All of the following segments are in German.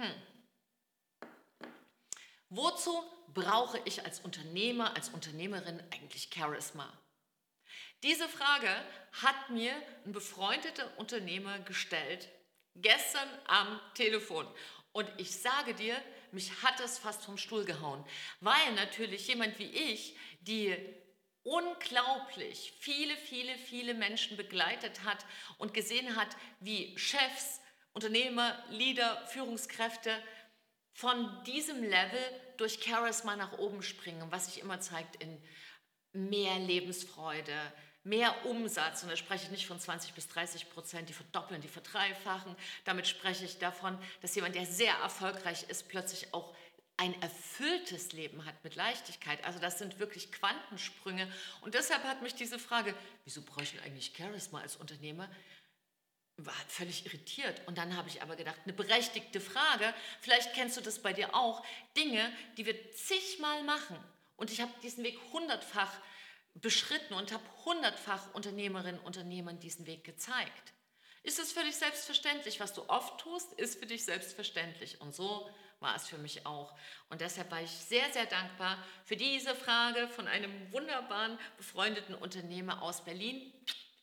Hm. Wozu brauche ich als Unternehmer, als Unternehmerin eigentlich Charisma? Diese Frage hat mir ein befreundeter Unternehmer gestellt, gestern am Telefon. Und ich sage dir, mich hat es fast vom Stuhl gehauen, weil natürlich jemand wie ich, die unglaublich viele, viele, viele Menschen begleitet hat und gesehen hat, wie Chefs, Unternehmer, Leader, Führungskräfte von diesem Level durch Charisma nach oben springen, was sich immer zeigt in mehr Lebensfreude, mehr Umsatz, und da spreche ich nicht von 20 bis 30 Prozent, die verdoppeln, die verdreifachen. Damit spreche ich davon, dass jemand, der sehr erfolgreich ist, plötzlich auch ein erfülltes Leben hat mit Leichtigkeit. Also das sind wirklich Quantensprünge. Und deshalb hat mich diese Frage, wieso brauche ich eigentlich Charisma als Unternehmer, war völlig irritiert. Und dann habe ich aber gedacht, eine berechtigte Frage, vielleicht kennst du das bei dir auch, Dinge, die wir zigmal machen. Und ich habe diesen Weg hundertfach beschritten und habe hundertfach Unternehmerinnen und Unternehmern diesen Weg gezeigt. Ist es völlig selbstverständlich, was du oft tust, ist für dich selbstverständlich. Und so war es für mich auch. Und deshalb war ich sehr, sehr dankbar für diese Frage von einem wunderbaren, befreundeten Unternehmer aus Berlin.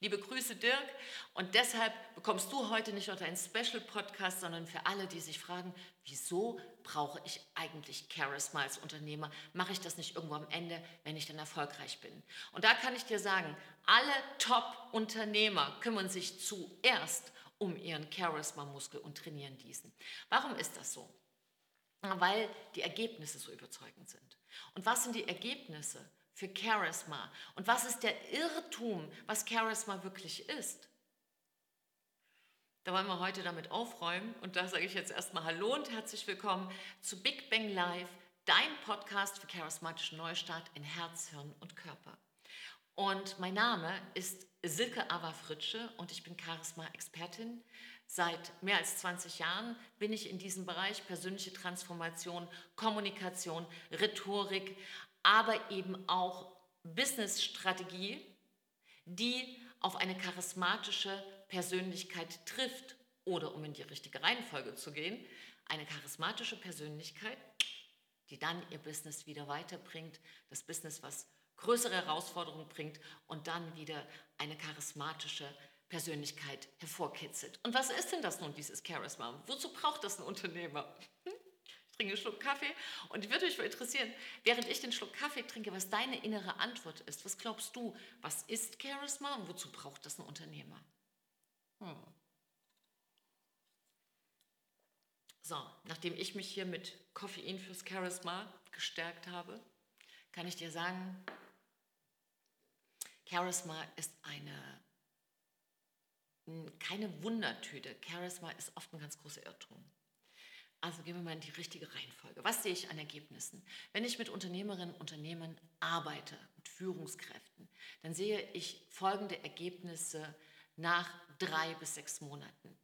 Liebe Grüße, Dirk. Und deshalb bekommst du heute nicht nur deinen Special-Podcast, sondern für alle, die sich fragen, wieso brauche ich eigentlich Charisma als Unternehmer? Mache ich das nicht irgendwo am Ende, wenn ich dann erfolgreich bin? Und da kann ich dir sagen, alle Top-Unternehmer kümmern sich zuerst um ihren Charisma-Muskel und trainieren diesen. Warum ist das so? Weil die Ergebnisse so überzeugend sind. Und was sind die Ergebnisse? Für Charisma? Und was ist der Irrtum, was Charisma wirklich ist? Da wollen wir heute damit aufräumen und da sage ich jetzt erstmal Hallo und herzlich willkommen zu Big Bang Live, dein Podcast für charismatischen Neustart in Herz, Hirn und Körper. Und mein Name ist Silke Ava Fritsche und ich bin Charisma-Expertin. Seit mehr als 20 Jahren bin ich in diesem Bereich persönliche Transformation, Kommunikation, Rhetorik, aber eben auch Business-Strategie, die auf eine charismatische Persönlichkeit trifft oder um in die richtige Reihenfolge zu gehen, eine charismatische Persönlichkeit, die dann ihr Business wieder weiterbringt, das Business, was größere Herausforderungen bringt und dann wieder eine charismatische Persönlichkeit hervorkitzelt. Und was ist denn das nun, dieses Charisma? Wozu braucht das ein Unternehmer? Trinke einen Schluck Kaffee und würde mich interessieren, während ich den Schluck Kaffee trinke, was deine innere Antwort ist. Was glaubst du, was ist Charisma und wozu braucht das ein Unternehmer? Hm. So, nachdem ich mich hier mit Koffein fürs Charisma gestärkt habe, kann ich dir sagen, Charisma ist eine keine Wundertüte. Charisma ist oft ein ganz großer Irrtum. Also gehen wir mal in die richtige Reihenfolge. Was sehe ich an Ergebnissen? Wenn ich mit Unternehmerinnen und Unternehmern arbeite, mit Führungskräften, dann sehe ich folgende Ergebnisse nach drei bis sechs Monaten.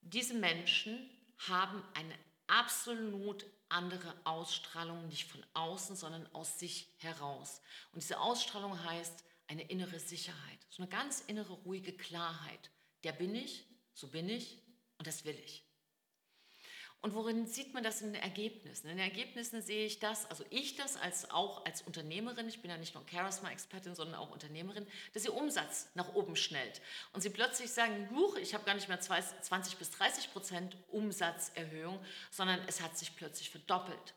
Diese Menschen haben eine absolut andere Ausstrahlung, nicht von außen, sondern aus sich heraus. Und diese Ausstrahlung heißt eine innere Sicherheit, so eine ganz innere ruhige Klarheit. Der bin ich, so bin ich und das will ich. Und worin sieht man das in den Ergebnissen? In den Ergebnissen sehe ich das, also ich das als auch als Unternehmerin, ich bin ja nicht nur Charisma-Expertin, sondern auch Unternehmerin, dass ihr Umsatz nach oben schnellt. Und sie plötzlich sagen, huch, ich habe gar nicht mehr 20 bis 30 Prozent Umsatzerhöhung, sondern es hat sich plötzlich verdoppelt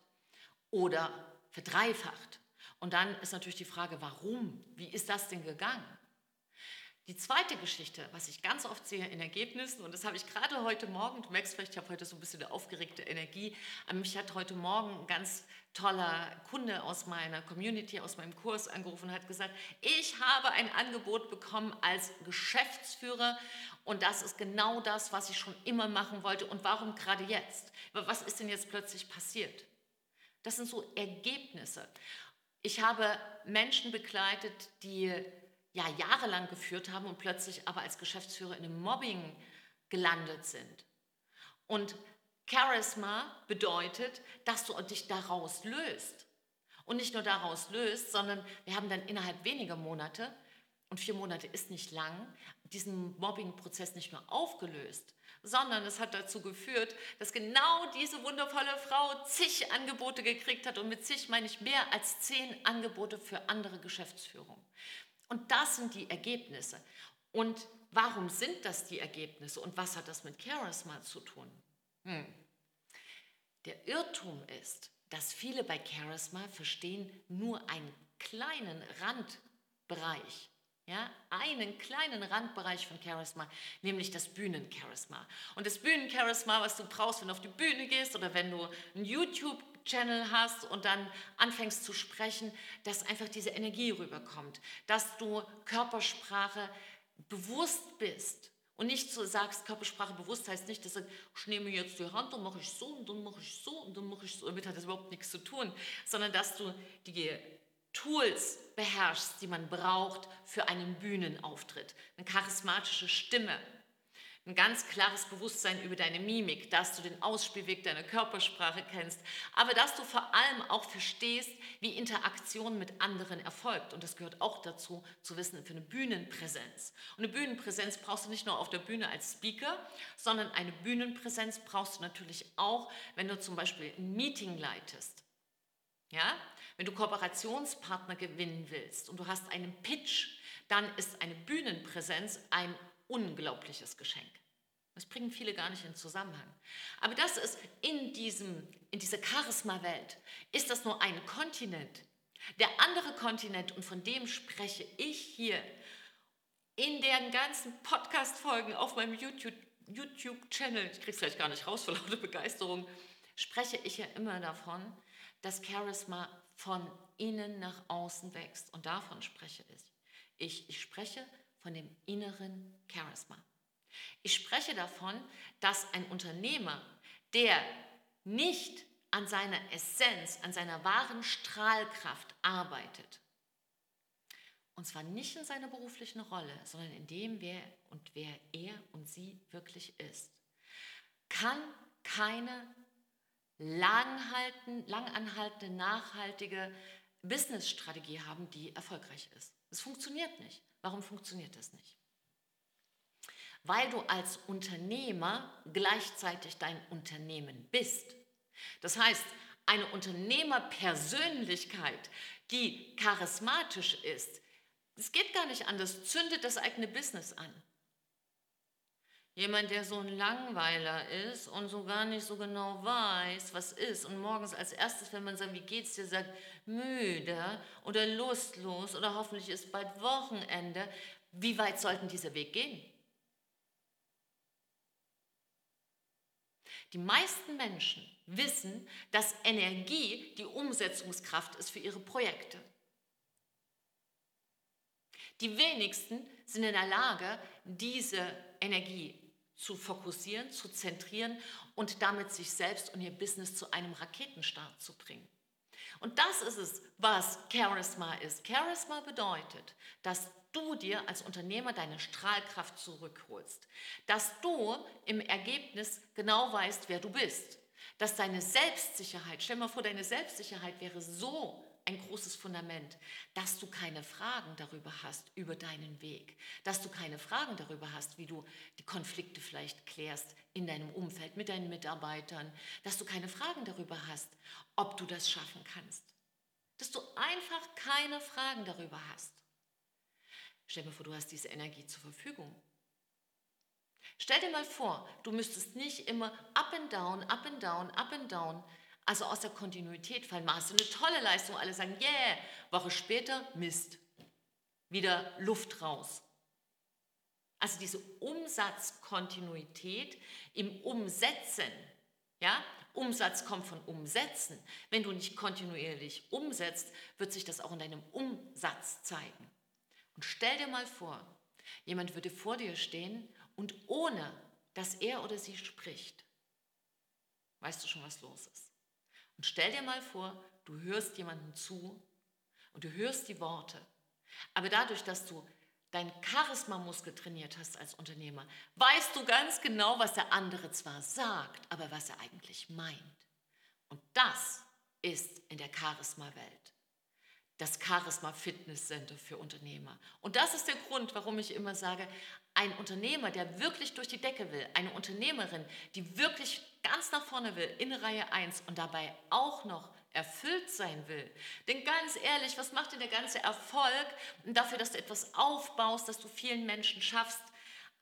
oder verdreifacht. Und dann ist natürlich die Frage, warum? Wie ist das denn gegangen? Die zweite Geschichte, was ich ganz oft sehe in Ergebnissen, und das habe ich gerade heute Morgen, du merkst vielleicht, ich habe heute so ein bisschen eine aufgeregte Energie, mich hat heute Morgen ein ganz toller Kunde aus meiner Community, aus meinem Kurs angerufen und hat gesagt, ich habe ein Angebot bekommen als Geschäftsführer und das ist genau das, was ich schon immer machen wollte und warum gerade jetzt? Was ist denn jetzt plötzlich passiert? Das sind so Ergebnisse. Ich habe Menschen begleitet, die ja jahrelang geführt haben und plötzlich aber als Geschäftsführer in einem Mobbing gelandet sind. Und Charisma bedeutet, dass du dich daraus löst. Und nicht nur daraus löst, sondern wir haben dann innerhalb weniger Monate, und vier Monate ist nicht lang, diesen Mobbing-Prozess nicht nur aufgelöst, sondern es hat dazu geführt, dass genau diese wundervolle Frau zig Angebote gekriegt hat und mit zig meine ich mehr als zehn Angebote für andere Geschäftsführung. Und das sind die Ergebnisse. Und warum sind das die Ergebnisse und was hat das mit Charisma zu tun? Hm. Der Irrtum ist, dass viele bei Charisma verstehen nur einen kleinen Randbereich ja, einen kleinen Randbereich von Charisma, nämlich das Bühnencharisma. Und das Bühnencharisma, was du brauchst, wenn du auf die Bühne gehst oder wenn du einen YouTube-Channel hast und dann anfängst zu sprechen, dass einfach diese Energie rüberkommt, dass du Körpersprache bewusst bist und nicht so sagst, Körpersprache bewusst heißt nicht, dass ich nehme jetzt die Hand und mache ich so und dann mache ich so und dann mache ich so. Damit hat das überhaupt nichts zu tun, sondern dass du die Tools beherrschst, die man braucht für einen Bühnenauftritt. Eine charismatische Stimme, ein ganz klares Bewusstsein über deine Mimik, dass du den Ausspielweg deiner Körpersprache kennst, aber dass du vor allem auch verstehst, wie Interaktion mit anderen erfolgt. Und das gehört auch dazu, zu wissen, für eine Bühnenpräsenz. Und eine Bühnenpräsenz brauchst du nicht nur auf der Bühne als Speaker, sondern eine Bühnenpräsenz brauchst du natürlich auch, wenn du zum Beispiel ein Meeting leitest. Ja? Wenn du Kooperationspartner gewinnen willst und du hast einen Pitch, dann ist eine Bühnenpräsenz ein unglaubliches Geschenk. Das bringen viele gar nicht in Zusammenhang. Aber das ist in, diesem, in dieser Charisma-Welt, ist das nur ein Kontinent. Der andere Kontinent, und von dem spreche ich hier in den ganzen Podcast-Folgen auf meinem YouTube-Channel, ich kriege es vielleicht gar nicht raus vor lauter Begeisterung, spreche ich ja immer davon, dass Charisma von innen nach außen wächst. Und davon spreche ich. Ich, ich spreche von dem inneren Charisma. Ich spreche davon, dass ein Unternehmer, der nicht an seiner Essenz, an seiner wahren Strahlkraft arbeitet, und zwar nicht in seiner beruflichen Rolle, sondern in dem, wer und wer er und sie wirklich ist, kann keine langanhaltende, nachhaltige Businessstrategie haben, die erfolgreich ist. Es funktioniert nicht. Warum funktioniert das nicht? Weil du als Unternehmer gleichzeitig dein Unternehmen bist. Das heißt, eine Unternehmerpersönlichkeit, die charismatisch ist, es geht gar nicht anders, zündet das eigene Business an. Jemand, der so ein Langweiler ist und so gar nicht so genau weiß, was ist und morgens als erstes, wenn man sagt, wie geht's dir, sagt, müde oder lustlos oder hoffentlich ist bald Wochenende. Wie weit sollten dieser Weg gehen? Die meisten Menschen wissen, dass Energie die Umsetzungskraft ist für ihre Projekte. Die wenigsten sind in der Lage, diese Energie zu fokussieren, zu zentrieren und damit sich selbst und ihr Business zu einem Raketenstart zu bringen. Und das ist es, was Charisma ist. Charisma bedeutet, dass du dir als Unternehmer deine Strahlkraft zurückholst, dass du im Ergebnis genau weißt, wer du bist, dass deine Selbstsicherheit, stell mal vor, deine Selbstsicherheit wäre so ein großes Fundament, dass du keine Fragen darüber hast, über deinen Weg, dass du keine Fragen darüber hast, wie du die Konflikte vielleicht klärst in deinem Umfeld mit deinen Mitarbeitern, dass du keine Fragen darüber hast, ob du das schaffen kannst, dass du einfach keine Fragen darüber hast. Stell dir vor, du hast diese Energie zur Verfügung. Stell dir mal vor, du müsstest nicht immer up and down, up and down, up and down also aus der Kontinuität fallen. Machst du eine tolle Leistung, alle sagen, yeah, Woche später, Mist. Wieder Luft raus. Also diese Umsatzkontinuität im Umsetzen, ja, Umsatz kommt von Umsetzen. Wenn du nicht kontinuierlich umsetzt, wird sich das auch in deinem Umsatz zeigen. Und stell dir mal vor, jemand würde vor dir stehen und ohne, dass er oder sie spricht, weißt du schon, was los ist. Und stell dir mal vor, du hörst jemandem zu und du hörst die Worte. Aber dadurch, dass du dein Charisma-Muskel trainiert hast als Unternehmer, weißt du ganz genau, was der andere zwar sagt, aber was er eigentlich meint. Und das ist in der Charisma-Welt. das Charisma Fitness Center für Unternehmer. Und das ist der Grund, warum ich immer sage, ein Unternehmer, der wirklich durch die Decke will, eine Unternehmerin, die wirklich nach vorne will, in Reihe 1 und dabei auch noch erfüllt sein will. Denn ganz ehrlich, was macht denn der ganze Erfolg dafür, dass du etwas aufbaust, dass du vielen Menschen schaffst,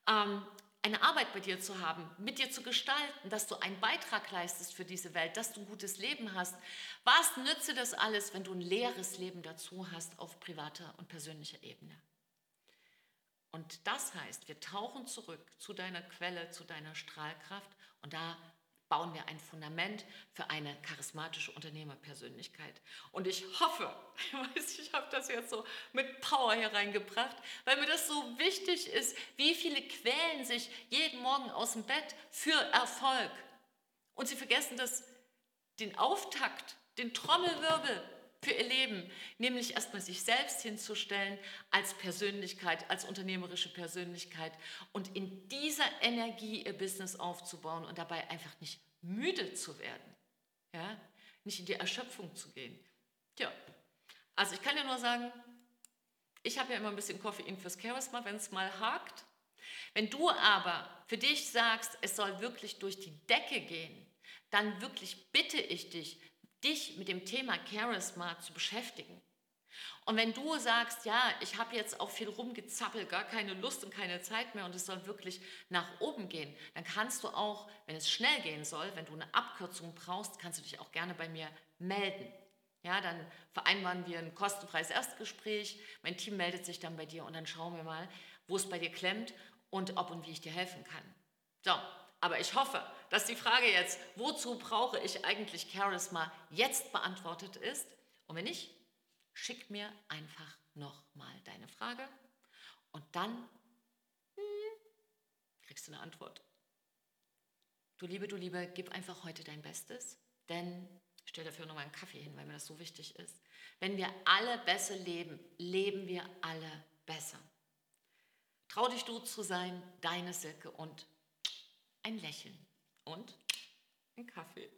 ähm, eine Arbeit bei dir zu haben, mit dir zu gestalten, dass du einen Beitrag leistest für diese Welt, dass du ein gutes Leben hast. Was nütze das alles, wenn du ein leeres Leben dazu hast auf privater und persönlicher Ebene? Und das heißt, wir tauchen zurück zu deiner Quelle, zu deiner Strahlkraft und da bauen wir ein Fundament für eine charismatische Unternehmerpersönlichkeit. Und ich hoffe, ich weiß, ich habe das jetzt so mit Power hier reingebracht, weil mir das so wichtig ist, wie viele quälen sich jeden Morgen aus dem Bett für Erfolg. Und sie vergessen das, den Auftakt, den Trommelwirbel für ihr Leben, nämlich erstmal sich selbst hinzustellen als Persönlichkeit, als unternehmerische Persönlichkeit und in dieser Energie ihr Business aufzubauen und dabei einfach nicht müde zu werden, ja, nicht in die Erschöpfung zu gehen. Tja, also ich kann ja nur sagen, ich habe ja immer ein bisschen Koffein fürs Charisma, wenn es mal hakt. Wenn du aber für dich sagst, es soll wirklich durch die Decke gehen, dann wirklich bitte ich dich, dich mit dem Thema Charisma zu beschäftigen. Und wenn du sagst, ja, ich habe jetzt auch viel rumgezappelt, gar keine Lust und keine Zeit mehr und es soll wirklich nach oben gehen, dann kannst du auch, wenn es schnell gehen soll, wenn du eine Abkürzung brauchst, kannst du dich auch gerne bei mir melden. Ja, dann vereinbaren wir ein kostenfreies Erstgespräch. Mein Team meldet sich dann bei dir und dann schauen wir mal, wo es bei dir klemmt und ob und wie ich dir helfen kann. So, aber ich hoffe, dass die Frage jetzt, wozu brauche ich eigentlich Charisma, jetzt beantwortet ist. Und wenn nicht, schick mir einfach nochmal deine Frage und dann hm, kriegst du eine Antwort. Du Liebe, du Liebe, gib einfach heute dein Bestes, denn ich stelle dafür nochmal einen Kaffee hin, weil mir das so wichtig ist. Wenn wir alle besser leben, leben wir alle besser. Trau dich du zu sein, deine Silke und ein Lächeln und ein Kaffee.